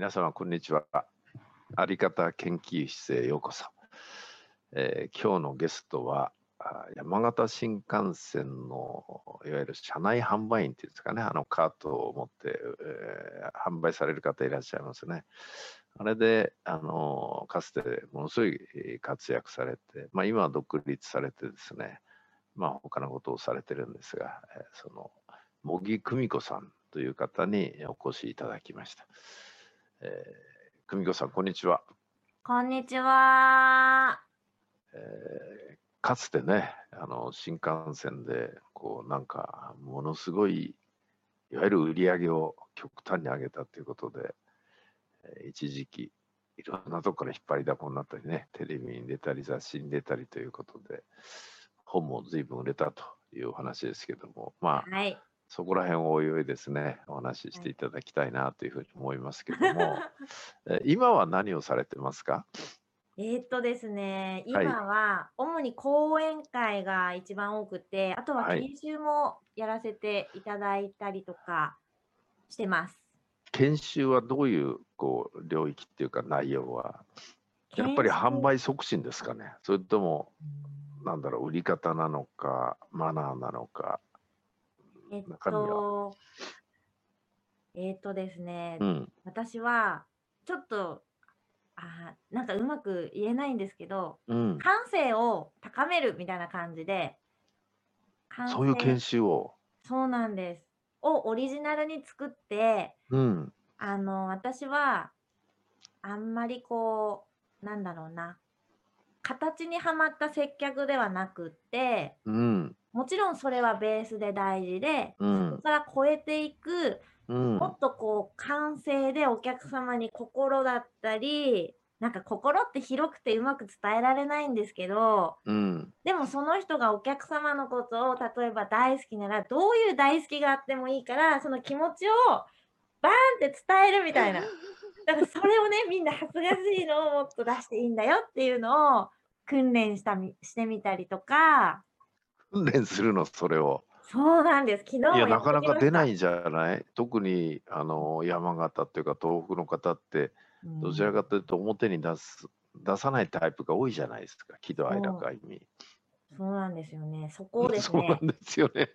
皆様、こんにちは。あり方研究室へようこそ。えー今日のゲストは、山形新幹線のいわゆる車内販売員っていうんですかね、あのカートを持って、えー販売される方いらっしゃいますね。あれで、あのかつてものすごい活躍されて、まあ、今は独立されてですね、まあ、他のことをされてるんですが、えその茂木久美子さんという方にお越しいただきました。えー久美子さん、こんにちは。こんにちは。えーかつてね、あの新幹線で、こうなんか、ものすごい、いわゆる売り上げを極端に上げたということで、えー一時期、いろんなところから引っ張りだこになったりね、テレビに出たり、雑誌に出たりということで、本も随分売れたというお話ですけども、まあ、はい。そこら辺をおいおいですね、お話ししていただきたいなというふうに思いますけども、えー今は何をされてますか？えーっとですね、はい。今は主に講演会が一番多くて、あとははい。研修もやらせていただいたりとかしてます。研修はどういうこう領域っていうか内容は？やっぱり販売促進ですかね。それともなんだろう売り方なのかマナーなのかえっ中身は。と、えーっとですね、うん。私はちょっと、あーなんかうまく言えないんですけど、うん。感性を高めるみたいな感じで、感性そういう研修を。そうなんです。をオリジナルに作って、うん。あの、私は、あんまりこう、なんだろうな、形にはまった接客ではなくって、うんもちろんそれはベースで大事で、うそこんから超えていく、うん。もっとこう、感性でお客様に心だったり、なんか心って広くてうまく伝えられないんですけど、うん。でもその人がお客様のことを例えば大好きならどういう大好きがあってもいいからその気持ちをバーンって伝えるみたいな。だからそれをねみんな恥ずかしいのをもっと出していいんだよっていうのを訓練したみしてみたりとか訓練するのそれを。そうなんです。昨日もいやなかなか出ないんじゃない？特にあの山形っていうか東北の方ってうん。どちらかというと表に出す出さないタイプが多いじゃないですか喜怒哀楽愛味そう。なんですよね。そこをですそうなねんですよね。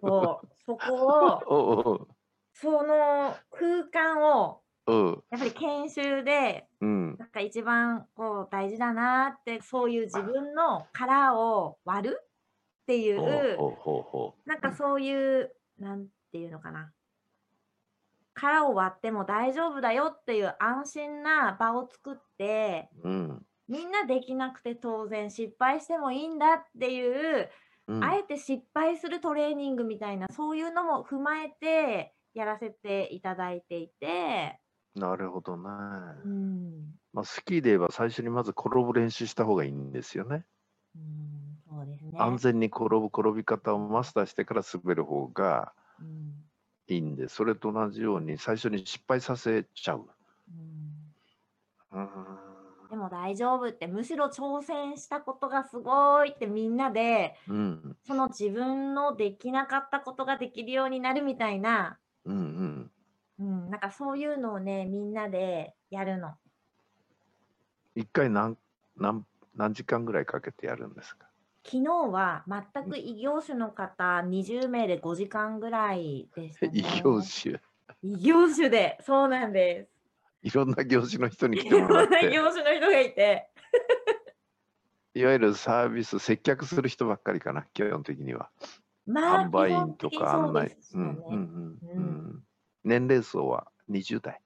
そう。そこを その空間をやっぱり研修でうん。なんか一番こう大事だなってそういう自分の殻を割るっていほうなんかそういうなんていうのかな殻を割っても大丈夫だよっていう安心な場を作ってう。うん。みんなできなくて当然失敗してもいいんだっていう、うん、あえて失敗するトレーニングみたいなそういうのも踏まえてやらせていただいていて、なるほどね。うん、まあ、スキーで言えば最初にまず転ぶ練習した方がいいんですよね。うん。安全に転ぶ転び方をマスターしてから滑る方がうんいいんで、それと同じように最初に失敗させちゃう。うんうん。でも大丈夫ってむしろ挑戦したことがすごいってみんなでうん。その自分のできなかったことができるようになるみたいな、うんうん。うん、なんかそういうのをねみんなでやるの。一回何何何時間ぐらいかけてやるんですか？昨日は全く異業種の方20名で5時間ぐらいでした、ね。異業種。異業種でそうなんです。いろんな業種の人に来いろんなてもらって、業種の人がいて。いわゆるサービス、接客する人ばっかりかな、基本的には。まあ販売員とか案内うん。年齢層は20代、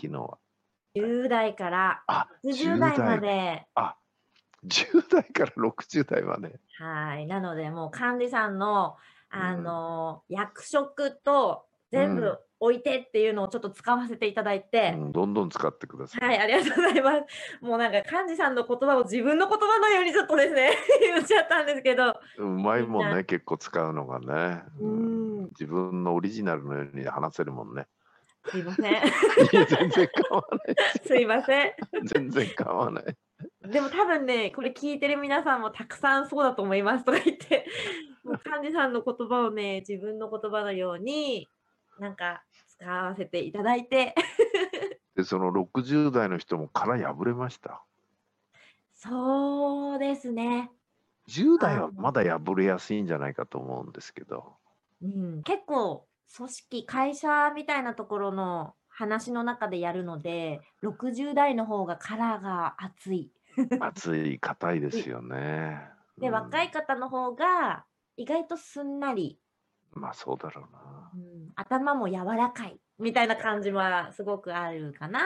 昨日は。10代からあ、60代まで。あ、10代から60代まで。はい。なので、もう幹事さんの、あうんの役職と全うん部置いてっていうのをちょっと使わせていただいて、うん、どんどん使ってください。はい、ありがとうございます。もうなんか幹事さんの言葉を自分の言葉のようにちょっとですね、言っちゃったんですけど、うまいもんね、結構使うのがね。うん自分のオリジナルのように話せるもんね。すいません。全然構わない。すいません。全然構わない。でも多分ね、これ聞いてる皆さんもたくさんそうだと思いますとか言って、もう幹事さんの言葉をね、自分の言葉のように、なんか使わせていただいて、で、その60代の人も殻破れました。そうですね。10代はまだ破れやすいんじゃないかと思うんですけど。うん、結構組織、会社みたいなところの話の中でやるので、60代の方がカラーが熱い。熱い、硬いですよね。で、うん若い。方の方が意外とすんなり、まあそうだろうな。うん、頭も柔らかい。みたい。な感じはすごくあるかな。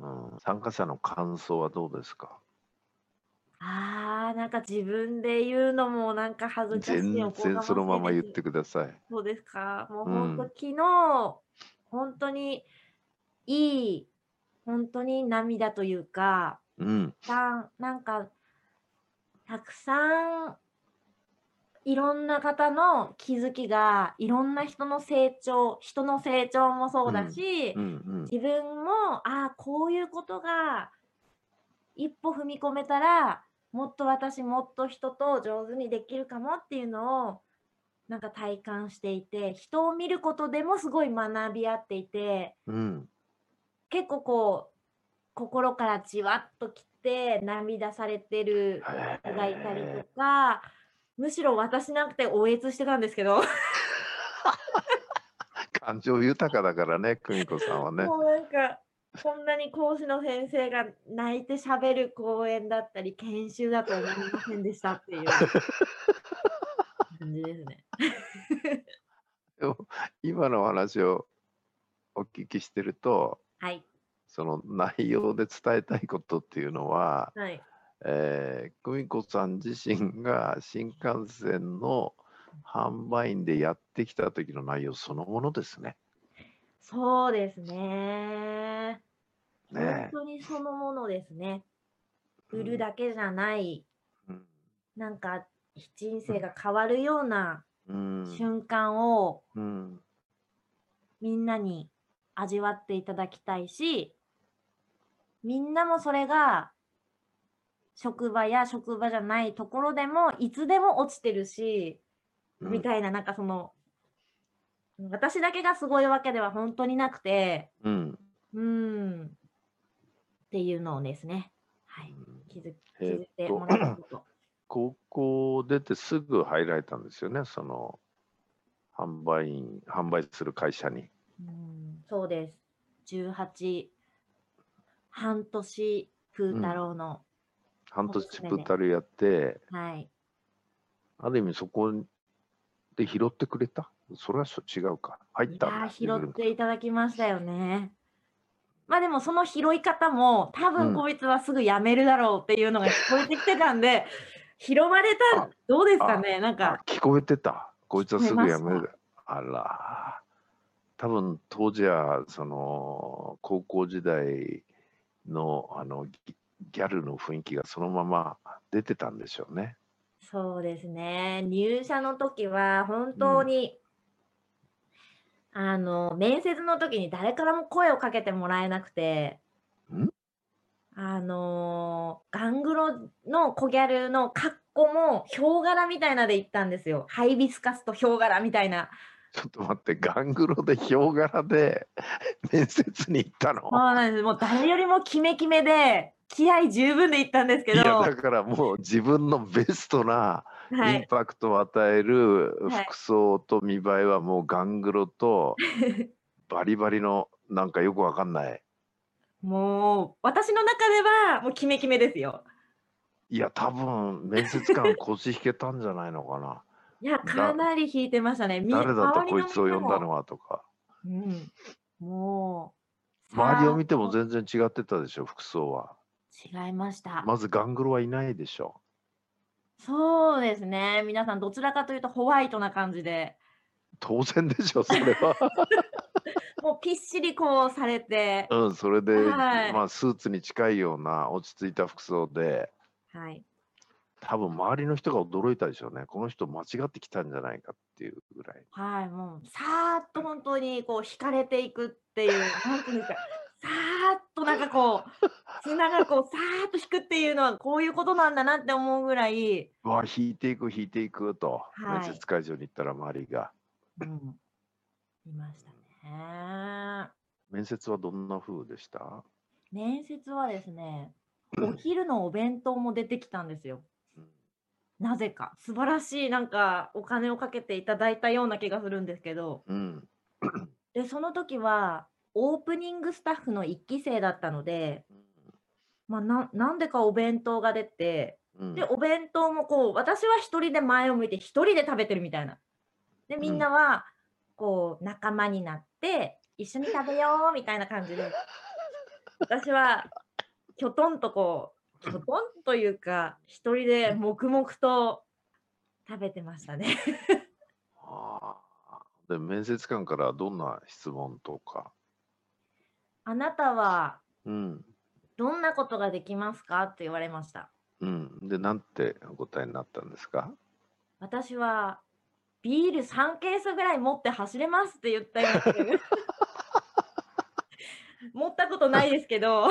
うん、参加者の感想はどうですかあー、なんか自分で言うのもなんか恥ずかしい。全然そのまま言ってください。そうですか。もううん本当、昨日、本当にい。い、本当に涙とい。うか、うん、たんなんか、たくさん、いろんな方の気づきが、いろんな人の成長、人の成長もそうだし、うん、うん。自分も、ああ、こういうことが、一歩踏み込めたら、もっと私もっと人と上手にできるかもっていうのを、なんか体感していて、人を見ることでもすごい学び合っていて、うん、結構こう、心からじわっときて涙されてるへ人がいたりえとか、むしろ私なくて応援してたんですけど、感情豊かだからね、久美子さんはね。もうなんか、こんなに講師の先生が泣いて喋る講演だったり、研修だと思いませんでしたっていう感じですね。でも今のお話をお聞きしてると、はい。その内容で伝えたいことっていうのは、はい。えー、久美子さん自身が新幹線の販売員でやってきた時の内容そのものですね。そうですね。本ね当にそのものですね。え売るだけじゃない、うんなんか人生が変わるようなうん瞬間をうんみんなに味わっていただきたいし、みんなもそれが職場や職場じゃないところでもいつでも落ちてるし、うん。みたいな、なんかその、私だけがすごいわけでは本当になくて、うん。うーん、っていうのをですね、はい、気づ気づいてもらったこと。高校出てすぐ入られたんですよね、その販売員、販売する会社に。うん。そうです。18、半年、プー太郎の、半年プータルやって、はい。ある意味そこで拾ってくれた？それはそ違うか。入いったんだやー拾っていただきましたよね。まあでもその拾い方も多うん分こいつはすぐ辞めるだろうっていうのが聞こえてきてたんで、拾われたあ、どうですかね？なんあか、聞こえてた。こいつはすぐ聞こえまし辞める。あら。多分当時はその高校時代のあのギギャルの雰囲気がそのまま出てたんでしょうね。そうですね。入社の時は本当に、あの、面接の時に誰からも声をかけてもらえなくてん、あのーガングロの小ギャルの格好もヒョウ柄みたいなで行ったんですよ。ハイビスカスとヒョウ柄みたいな。ちょっと待って、ガングロでヒョウ柄で面接に行ったの？そうなんです。もう誰よりもキメキメで、気合十分で行ったんですけど、いやだからもう自分のベストなはい。インパクトを与えるはい服装と見栄えはもうガングロと バリバリのなんかよくわかんない。もう、私の中ではもうキメキメですよ。いや多分面接官腰引けたんじゃないのかな。いや、かなり引いてましたね。み誰だと周りのこいつを呼んだのはとか。うん、もう、周りを見てもさ全然違ってたでしょ服装は。あ違いました。まずガングロはいないでしょ。そうですね。皆さん、どちらかというとホワイトな感じで、当然でしょそれは。もうぴっしりこうされて、うんそれで、はいまあスーツに近いような落ち着いた服装で。はい。多分周りの人が驚いたでしょうね。この人間違ってきたんじゃないかっていうぐらい。はい、もう、さーっと本当にこう惹かれていくっていう、なんていうんですか、さーっとなんかこう、砂がこう、さーっと引くっていうのはこういうことなんだなって思うぐらい、うわ、引いていく、引いていくと、はい面接会場に行ったら周りが。うん、いましたね。面接はどんな風でした？面接はですね、お昼のお弁当も出てきたんですよ。うんなぜか。素晴らしい、なんか、お金をかけていただいたような気がするんですけど。うん。で、その時は、オープニングスタッフの1期生だったので、まあ、ななんでかお弁当が出て、うんで、お弁当もこう、私は一人で前を向いて一人で食べてるみたいな。で、みんなは、こう、仲間になって、一緒に食べようみたいな感じで、私は、きょとんとこう、きょとんというか、一人で黙々と食べてましたね。ああで面接官からどんな質問とか？あなたは、うん。どんなことができますか？って言われました。うん。で、なんてお答えになったんですか？私は、ビール3ケースぐらい持って走れますって言ったよ持ったことないですけど、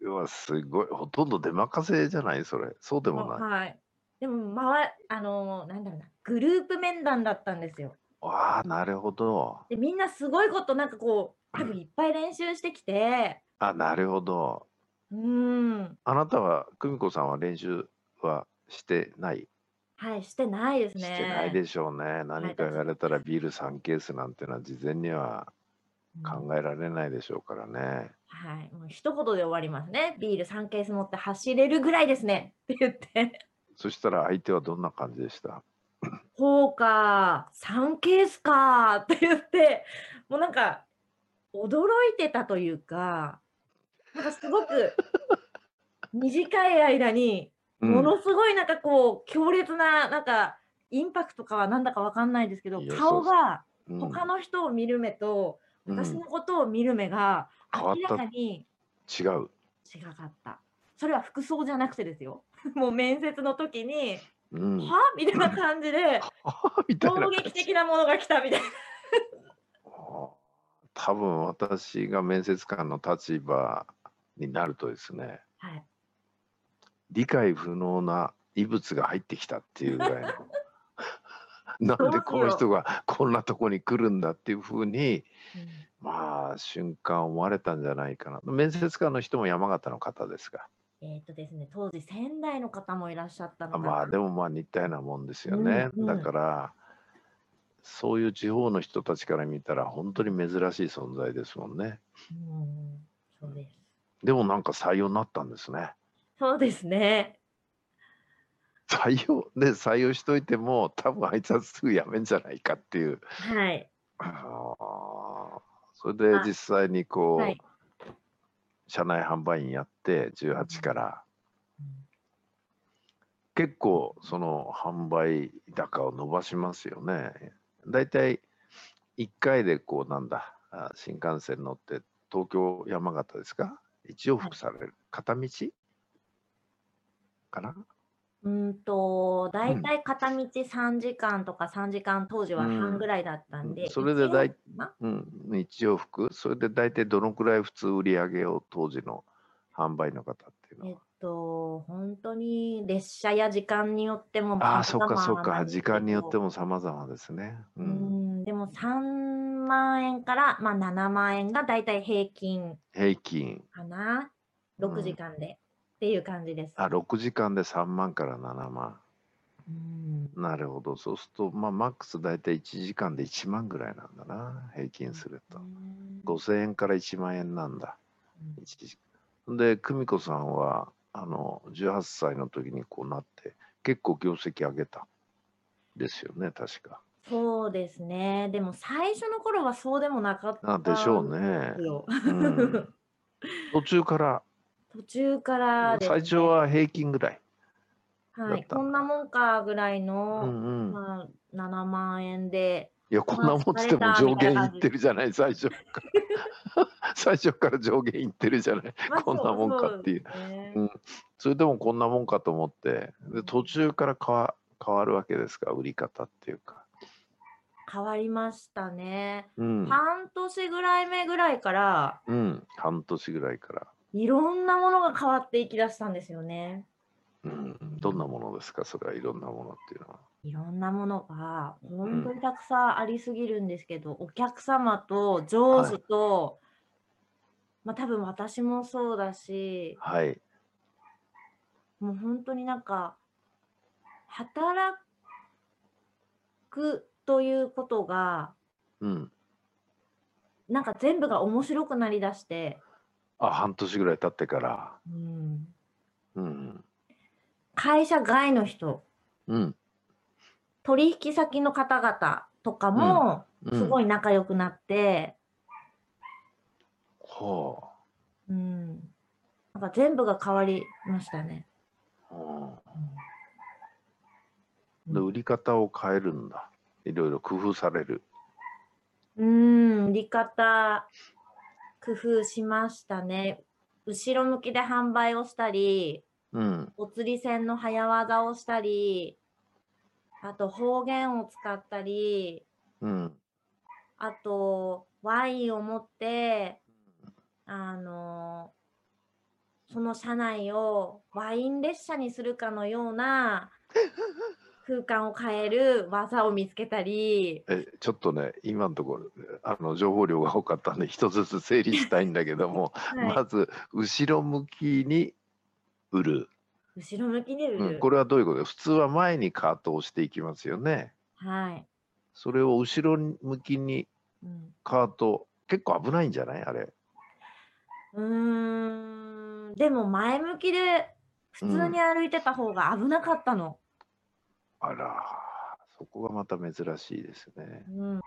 うわ、すごい。ほとんど出任せじゃない？それ。そうでもない。はい。でも、まわ、あのーなんだろうな、グループ面談だったんですよ。わあ、なるほど。で、みんなすごいこと、なんかこう、多分いっぱい練習してきて、あ、なるほど。うーん、あなたは、久美子さんは練習はしてない？はい、してないですね。してないでしょうね。何か言われたらビール3ケースなんてのは事前にはうん考えられないでしょうからね。はい、もう一言で終わりますね。ビール3ケース持って走れるぐらいですね。って言って。そしたら相手はどんな感じでした？ほうか、3ケースか。って言って、もうなんか、驚いてたというか、なんかすごく短い間に、ものすごいなんかこう、強烈な、なんか、インパクトかはなんだかわかんないですけど顔がうん。他の人を見る目と、うん私のことを見る目が明らかに違う。違かった。それは服装じゃなくてですよ。もう面接の時に、うん。はみたいな感じで、衝撃的なものが来たみたいな。多分私が面接官の立場になるとですね、はい。理解不能な異物が入ってきたっていうぐらいの なんでこの人がこんなとこに来るんだっていうふうにまあ瞬間思われたんじゃないかな。面接官の人も山形の方ですかえっ、とですね、当時仙台の方もいらっしゃったのあかな。まあでもまあ似たようなもんですよね、うんうん。だからそういう地方の人たちから見たら本当に珍しい存在ですもんね。うん、そうです。でもなんか採用になったんですね。そうですね。採用で採用しといても多分あいつはすぐ辞めんじゃないかっていう。はい。あー。それであ実際にこう、はい。社内販売員やって18から。うん。結構その販売高を伸ばしますよね。だいたい1回でこうなんだ。あ新幹線乗って東京山形ですか？一往復される、片道？かな？うんと、だいたい片道3時間とか3時間当時は半ぐらいだったんで、うん。それでだいうん、一往復。それで大体どのくらい普通売り上げを当時の販売の方っていうのえっは。と、本当に列車や時間によってもああ、そっか様そっか、時間によってども様々ですね。う。うん。ん、でも3万円から、まあ、7万円がだいたい平均平均、かな？うん6時間で、っていう感じです。あ、6時間で3万から7万。うんなるほど。そうすると、まあ、マックス大体1時間で1万ぐらいなんだな、平均すると。5000円から1万円なんだ。うん1時で、久美子さんは、あの、18歳の時にこうなって、結構業績上げた。ですよね、確か。そうですね。でも最初の頃はそうでもなかったあでしょうね。うん 途中から、途中からですね最初は平均ぐらい。はい、こんなもんかぐらいの、うんうん。まあ、7万円で、いや、こんなもんつっても上限いってるじゃない、最初から。最初から上限いってるじゃない。まあこんなもんかっていうそですねうんそれでもこんなもんかと思って、で途中から変わ変わるわけですか、売り方っていうか。変わりましたね。うん。半年ぐらい目ぐらいから、うん、半年ぐらいから。いろんなものが変わっていきだしたんですよね。うん、どんなものですか、それはいろんなものっていうのは。いろんなものが本当にたくさんありすぎるんですけど、お客様と上司と、まあ多分私もそうだし、はい。もう本当になんか、働くということが、うん。なんか全部が面白くなりだして、あ、半年ぐらい経ってから。うん、うん。会社外の人、うん。取引先の方々とかもうん、すごい仲良くなって、ほうん、なんか全部が変わりましたね。う。うんで、うん売り方を変えるんだ。いろいろ工夫される。うん、売り方、工夫しましたね。後ろ向きで販売をしたり、うん。お釣り線の早技をしたり、あと方言を使ったり、うん。あとワインを持って、あの、その車内をワイン列車にするかのような空間を変える技を見つけたり、え、ちょっとね、今のところ、あの、情報量が多かったんで、一つずつ整理したいんだけども、はいまず、後ろ向きに売る。後ろ向きに売る。うん、これはどういうこと？普通は前にカートを押していきますよね。はい。それを後ろ向きにうんカート、結構危ないんじゃない？あれ。うーん、でも前向きで普通に歩いてた方が危なかったの。あら、そこがまた珍しいですね。うん、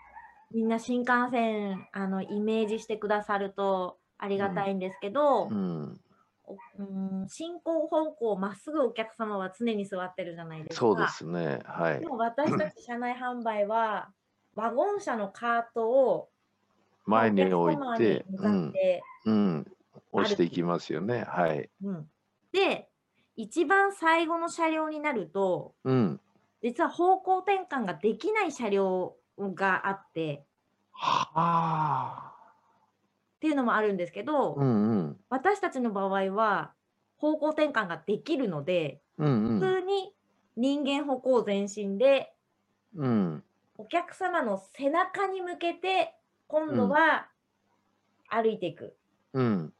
みんな新幹線あのイメージしてくださるとありがたいんですけど、うん、おうん、進行方向まっすぐお客様は常に座ってるじゃないですか。そうですね。はいで。も私たち車内販売は ワゴン車のカートを前に置いて、うんうん、押していきますよね。はい。うんで一番最後の車両になるとうん。実は方向転換ができない車両があってはあ。っていうのもあるんですけど、うんうん。私たちの場合は方向転換ができるので、うんうん。普通に人間歩行前進でうん。お客様の背中に向けて今度は歩いていく。うん。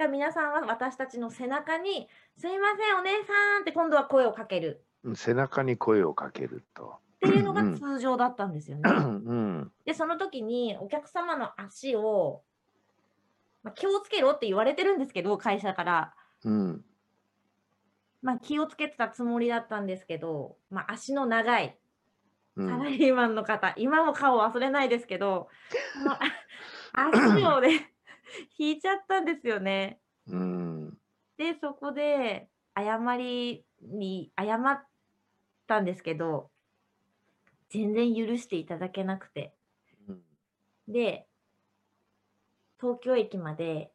が皆さんは私たちの背中に「すいませんお姉さん」って今度は声をかける背中に声をかけると。っていうのがうん通常だったんですよね。うん。でその時にお客様の足を、まあ、気をつけろって言われてるんですけど会社から、うん。まあ、気をつけてたつもりだったんですけど、まあ、足の長いうん。サラリーマンの方、今も顔忘れないですけど、足をね、引いちゃったんですよね。うん。で、そこで謝りに謝ったんですけど、全然許していただけなくて。うんで、東京駅まで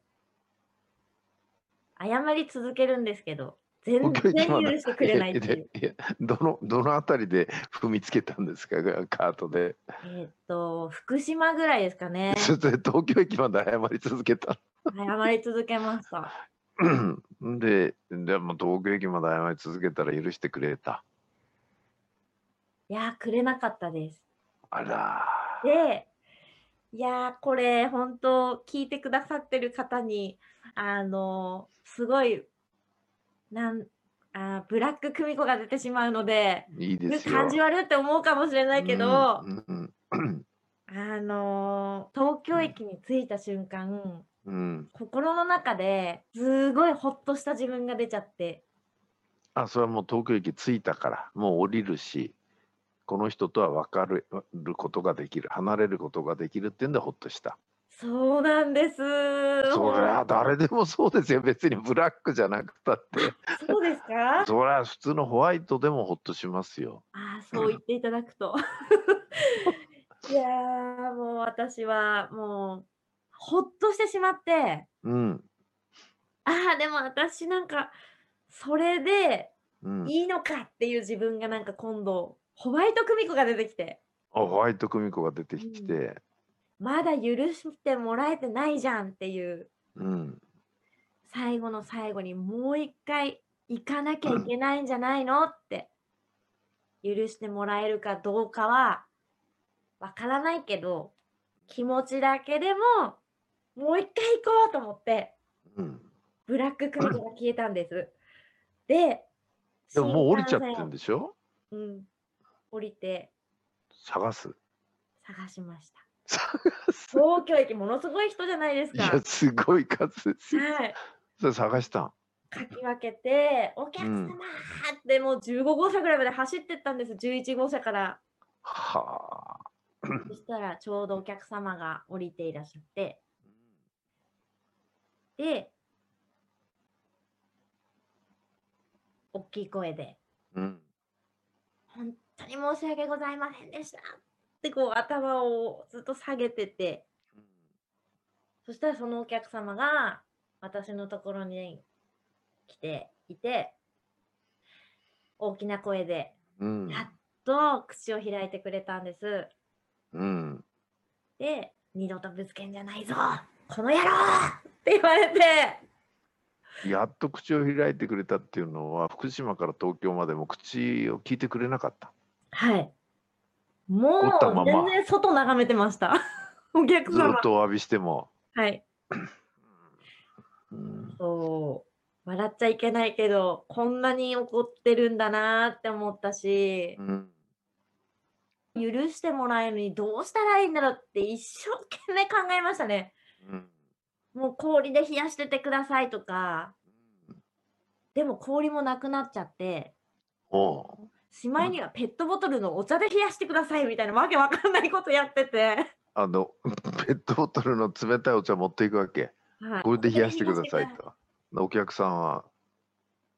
謝り続けるんですけど、全然許してくれないっていう。いやいやどのどのあたりで踏みつけたんですか？カートで。えーっと、福島ぐらいですかね。東京駅まで謝り続けた。謝り続けました。う んで、でも東京駅まで謝り続けたら許してくれた。いやー、くれなかったです。あら。で、いやー、これ、本当聞いてくださってる方に、あのーすごい、なん、あーブラック久美子が出てしまうので、いいですよ。感じ悪いって思うかもしれないけど、うんうんうんあのー東京駅に着いた瞬間、うん。心の中ですごいほっとした自分が出ちゃって、あ、それはもう東京駅着いたから、もう降りるし、この人とは分かるることができる、離れることができるっていうんでほっとした。そうなんです。そりゃ誰でもそうですよ。別にブラックじゃなくたって。そうですか？そりゃ普通のホワイトでもほっとしますよ。ああ、そう言っていただくと。いやー、もう私はもう、ほっとしてしまって、うん。ああ、でも私なんか、それでうん。いいのかっていう自分がなんか今度、ホワイト久美子が出てきて、あホワイト久美子が出てきて、まだ許してもらえてないじゃんっていう、うん。最後の最後にもう一回行かなきゃいけないんじゃないのって、許してもらえるかどうかはわからないけど、気持ちだけでももう一回行こうと思って、うん。ブラックカードが消えたんです。で、でももう降りちゃって新幹線んでしょ？うん、降りて探す。探しました。東京駅ものすごい人じゃないですか。いや、すごい数ですよ。はい。それ探したん？かき分けて、お客様ってもう15号車ぐらいまで走ってったんです、11号車から。はあ。そしたらちょうどお客様が降りていらっしゃって、で、大きい声で、うん。本当に申し訳ございませんでしたってこう頭をずっと下げてて、そしたらそのお客様が私のところに来ていて、大きな声で、うん。やっと口を開いてくれたんです。うん。で、二度とぶつけんじゃないぞこの野郎って言われて、やっと口を開いてくれたっていうのは、福島から東京までも口を聞いてくれなかった。はい。も怒ったままう全然外眺めてました。お客ずっ様。とお詫びしても。はい。うん。そう。笑っちゃいけないけど、こんなに怒ってるんだなーって思ったしう、ん。許してもらえるのにどうしたらいいんだろうって一生懸命考えましたね。うん。もう氷で冷やしててくださいとか、でも氷もなくなっちゃって、おうしまいにはペットボトルのお茶で冷やしてくださいみたいなわけわかんないことやってて、あの、ペットボトルの冷たいお茶持っていくわけ。はいこれで冷やしてくださいと。お客さんは、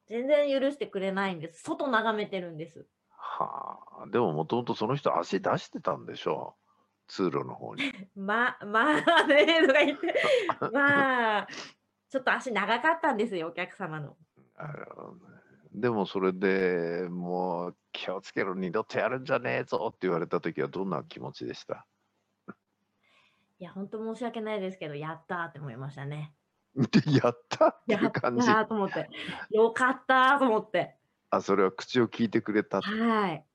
全然許してくれないんです。外眺めてるんです。はあ、でももともとその人足出してたんでしょう。通路の方に。ま、まあね、とか言って、まあ、ちょっと足長かったんですよ、お客様の。あのでもそれでもう気をつけろ二度とやるんじゃねえぞって言われた時はどんな気持ちでした？いや、本当申し訳ないですけど、やったーって思いましたね。やったってやったいう感じ？ーと思って、よかったーと思って、あそれは口を聞いてくれたはい。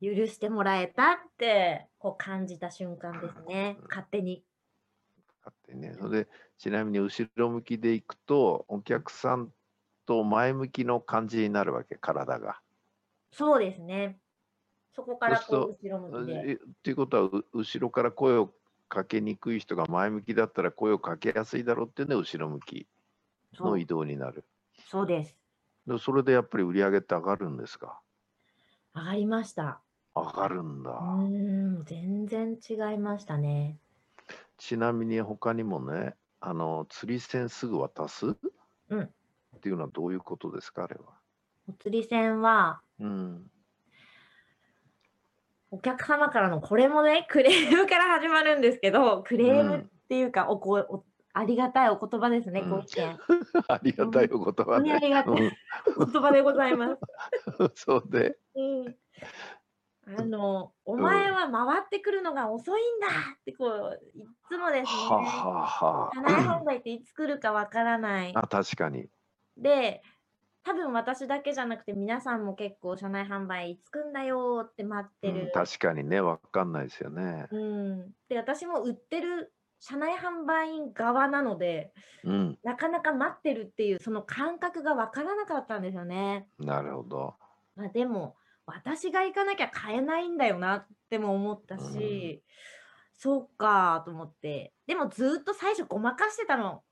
許してもらえたって、こう感じた瞬間ですね、勝手に。ってね。それでちなみに後ろ向きでいくとお客さんと前向きの感じになるわけ体が。そうですね。そこからこう後ろ向きで。えっていうことはう後ろから声をかけにくい人が前向きだったら声をかけやすいだろうっていう後ろ向きの移動になる。そうです。でそれでやっぱり売り上げって上がるんですか？上がりました。上がるんだ。うーん、全然違いましたね。ちなみに他にもね、あの釣り銭すぐ渡す、うんっていうのはどういうことですか、あれは？お釣り銭は、うん。お客様からのこれもね、クレームから始まるんですけど、クレームっていうか、おこおありがたいお言葉ですね、うんご意見。ありがたいお言葉本当にありがたいね。お言葉でございます。うん、そうで。うん。あの、お前は回ってくるのが遅いんだってこう、いっつもですね、はあはは販売っていつ来るかわからないあ。。あ、確かに。で、多分私だけじゃなくて皆さんも結構社内販売いつ来んだよって待ってる。うん、確かにね、わかんないですよね。うん、で私も売ってる社内販売員側なのでうん、なかなか待ってるっていうその感覚が分からなかったんですよね。なるほど。まあ、でも私が行かなきゃ買えないんだよなっても思ったし、そうかと思ってでもずっと最初ごまかしてたの。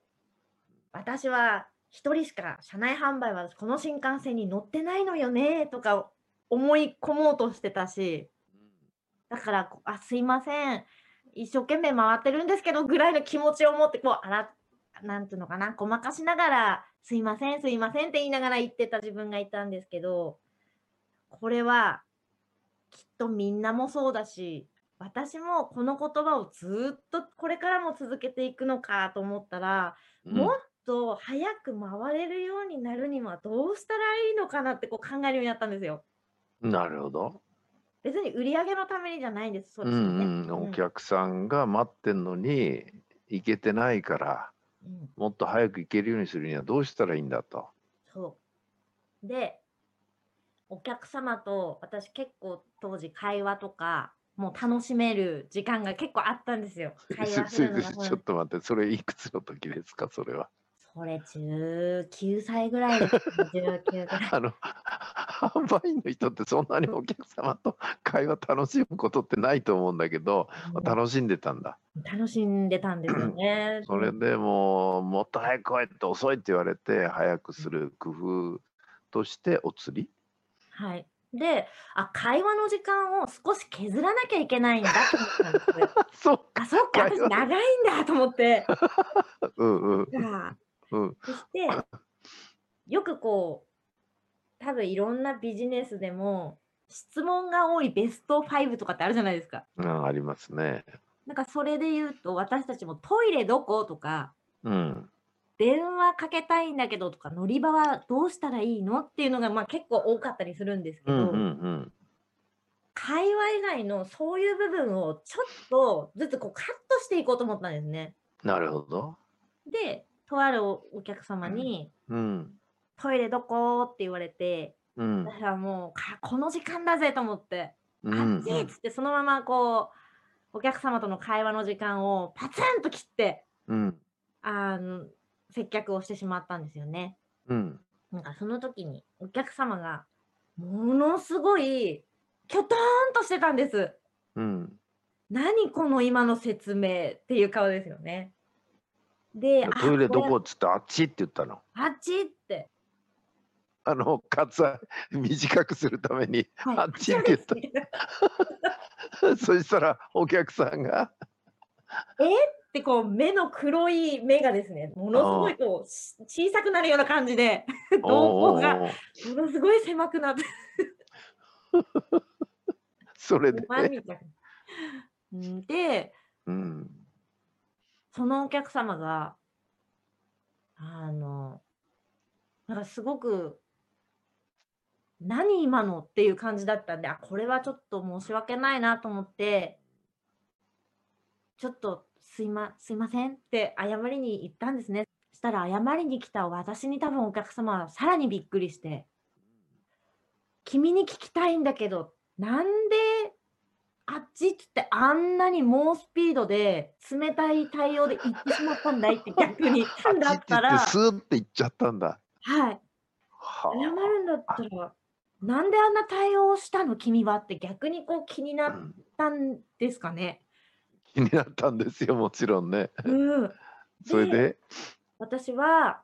私は一人しか社内販売はこの新幹線に乗ってないのよねとか思い込もうとしてたし。だから、あ、すいません。一生懸命回ってるんですけど、ぐらいの気持ちを持って、こう、あら、なんていうのかな、ごまかしながら、すいません、すいませんって言いながら言ってた自分がいたんですけど、これは、きっとみんなもそうだし、私もこの言葉をずっとこれからも続けていくのかと思ったら、うんもっと早く回れるようになるにはどうしたらいいのかなってこう考えるようになったんですよ。なるほど。別に売り上げのためにじゃないんです。そうですよね。うんうん、お客さんが待ってんのに行けてないからうんもっと早く行けるようにするにはどうしたらいいんだと。そう。で、お客様と私結構当時会話とかもう楽しめる時間が結構あったんですよ。会話するのがちょっと待って、それいくつの時ですか、それは。それ19歳ぐらいですね、19ぐらい。あの、販売員の人ってそんなにお客様と会話楽しむことってないと思うんだけど、うん楽しんでたんだ。楽しんでたんですよね。それでもう、もっと早く来いって遅いって言われて、早くする工夫としてお釣り？はい。で、あ、会話の時間を少し削らなきゃいけないんだと思ったんですよ。そう。あ、そっか、私長いんだと思って。うんうんがうん。そして、よくこう、多分いろんなビジネスでも、質問が多いベスト5とかってあるじゃないですか。あありますね。なんかそれで言うと、私たちもトイレどことか、うん。電話かけたいんだけどとか、乗り場はどうしたらいいのっていうのがまあ結構多かったりするんですけど、うんうんうん。会話以外のそういう部分をちょっとずつこうカットしていこうと思ったんですね。なるほど。で、とあるおお客様に、うん。トイレどこって言われて、うん。私はもうかこの時間だぜと思って、うあっんちっつってそのままこうお客様との会話の時間をパツンと切ってうん。あの接客をしてしまったんですよね。うん。なんかその時にお客様がものすごいきょとーんとしてたんです。うん。何この今の説明っていう顔ですよね。で、あトイレどこっつってあっちって言ったの。あっちって。あの、カツは短くするために、はい。あっちって言った。そ したらお客さんが、ってこう目の黒い目がですね、ものすごいこうし小さくなるような感じで、瞳孔がものすごい狭くなって、それで、で、うん。そのお客様が、あの、なんかすごく、何今のっていう感じだったんで、あ、これはちょっと申し訳ないなと思って、ちょっとすいま、すいませんって謝りに行ったんですね。したら謝りに来た私に多分お客様はさらにびっくりして、君に聞きたいんだけど、なんであっちっつってあんなに猛スピードで冷たい対応で行ってしまったんだいって逆に だったら、スーって言っちゃったんだ。はい。は謝るんだったら、なんであんな対応したの君はって逆にこう気にあ、なっうんたんですかね。気になったんですよ、もちろんね。うん。それで、私は、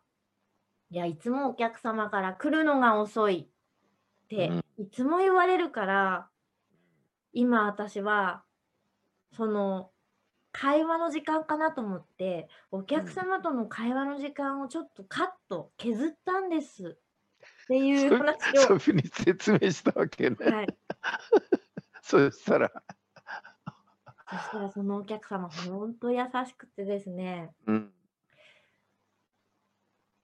いや、いつもお客様から来るのが遅いって、うんいつも言われるから、今私は、その、会話の時間かなと思って、お客様との会話の時間をちょっとカット、削ったんです。っていう話を、そういうふうに説明したわけね。はい。そしたら、そしたらそのお客様、本当優しくてですね、うん、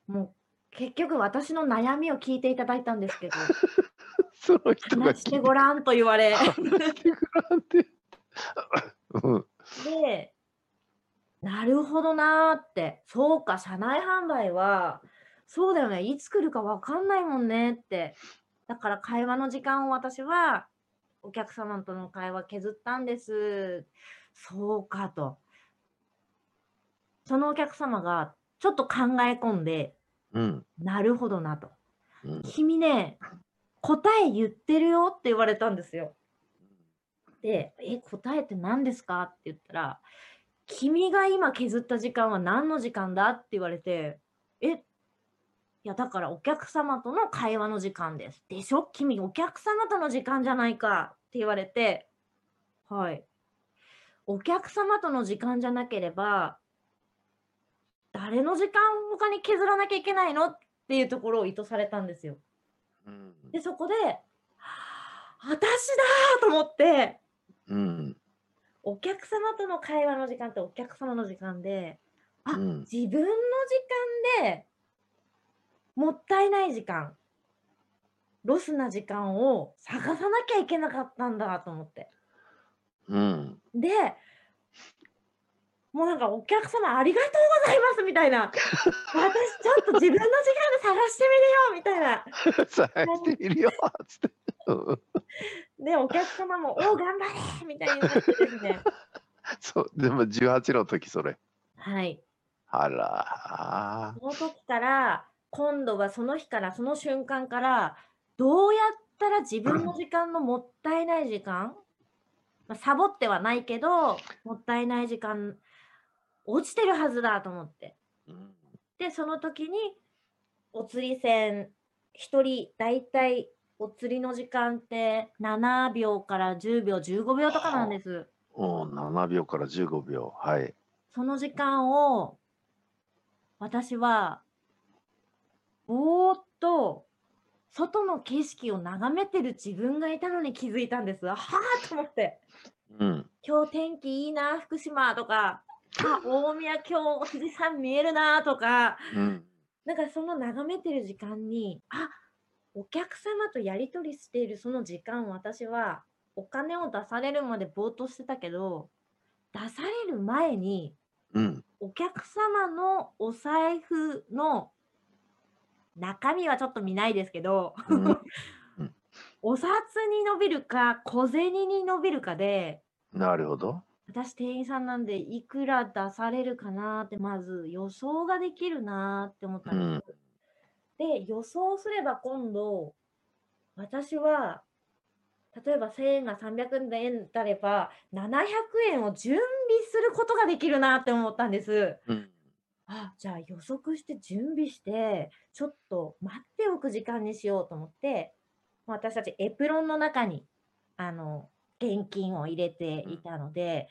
もう結局私の悩みを聞いていただいたんですけど、その人が話してごらんと言われ、話してごらんって。うん、で、なるほどなーって、そうか、社内販売は、そうだよね、いつ来るかわかんないもんねって。だから会話の時間を私は、お客様との会話削ったんです。そうかと。そのお客様がちょっと考え込んで、うん、なるほどなと。うん。君ね、答え言ってるよって言われたんですよ。で、え、答えって何ですか？って言ったら、君が今削った時間は何の時間だ？って言われて、え、いや、だからお客様との会話の時間です。でしょ？君、お客様との時間じゃないかって言われて、はい。お客様との時間じゃなければ、誰の時間他に削らなきゃいけないの？っていうところを意図されたんですよ。うんで、そこで、私だーと思って、うん、お客様との会話の時間ってお客様の時間で、あうん、自分の時間でもったいない時間、ロスな時間を探さなきゃいけなかったんだと思って。うん。で、もうなんかお客様ありがとうございますみたいな、私ちょっと自分の時間で探してみるよみたいな。探してみるよ、つって。うんで、で、お客様も、おー頑張れみたいになってですね。そう、でも18の時それ。はい。あらその時から、今度はその日から、その瞬間から、どうやったら自分の時間のもったいない時間、まあ、サボってはないけど、もったいない時間、落ちてるはずだと思って。で、その時に、お釣り船、一人、だいたいお釣りの時間って7秒から10秒、15秒とかなんです。うん、7秒から15秒。はい。その時間を、私は、ぼーっと、外の景色を眺めてる自分がいたのに気づいたんです。はぁと思って。うん。今日天気いいな、福島とか、あ、大宮今日富士山見えるなとか、うん。なんかその眺めてる時間に、あ、お客様とやり取りしているその時間、私はお金を出されるまでぼーっとしてたけど、出される前に、うん。お客様のお財布の中身はちょっと見ないですけど、うん お札に伸びるか小銭に伸びるかで、なるほど。私店員さんなんでいくら出されるかなってまず予想ができるなって思ったんです。で、予想すれば今度、私は、例えば1000円が300円であれば、700円を準備することができるなって思ったんです。うん。あ、じゃあ予測して準備して、ちょっと待っておく時間にしようと思って、まあ私たちエプロンの中に、あの、現金を入れていたので、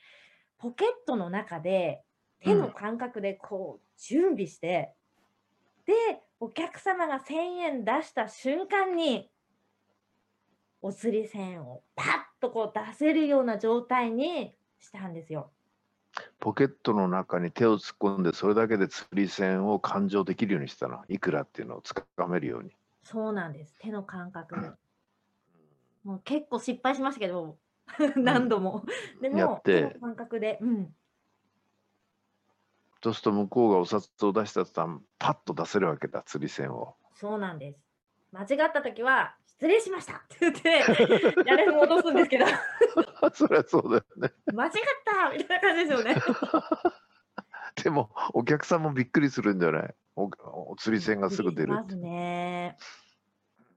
ポケットの中で手の感覚でこう準備して、で、お客様が1000円出した瞬間に、お釣り銭をパッとこう出せるような状態にしたんですよ。ポケットの中に手を突っ込んで、それだけで釣り線を勘定できるようにしたな。いくらっていうのをつかめるように。そうなんです。手の感覚で。もう結構失敗しましたけど、何度も。でも、やって手の感覚で、うん。そうすると向こうがお札を出した途端、パッと出せるわけだ、釣り線を。そうなんです。間違った時は、失礼しましたって言って、誰も戻すんですけど、そりゃそうだよね。間違ったみたいな感じですよね。でも、お客さんもびっくりするんじゃない？おお釣り線がすぐ出るます。ね。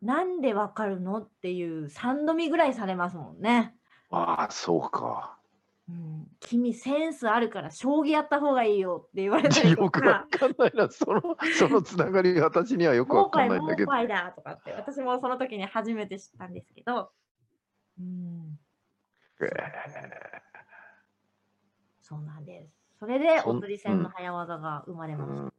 なんでわかるの？っていう3度見ぐらいされますもんね。ああ、そうか。うん、君センスあるから将棋やった方がいいよって言われたりと よくわか。かんないな。その、そのつながりが私にはよくわかんないんだけど。だとかって、私もその時に初めて知ったんですけど、うん、えーそうなんです。それでお釣り線の早技が生まれました。うん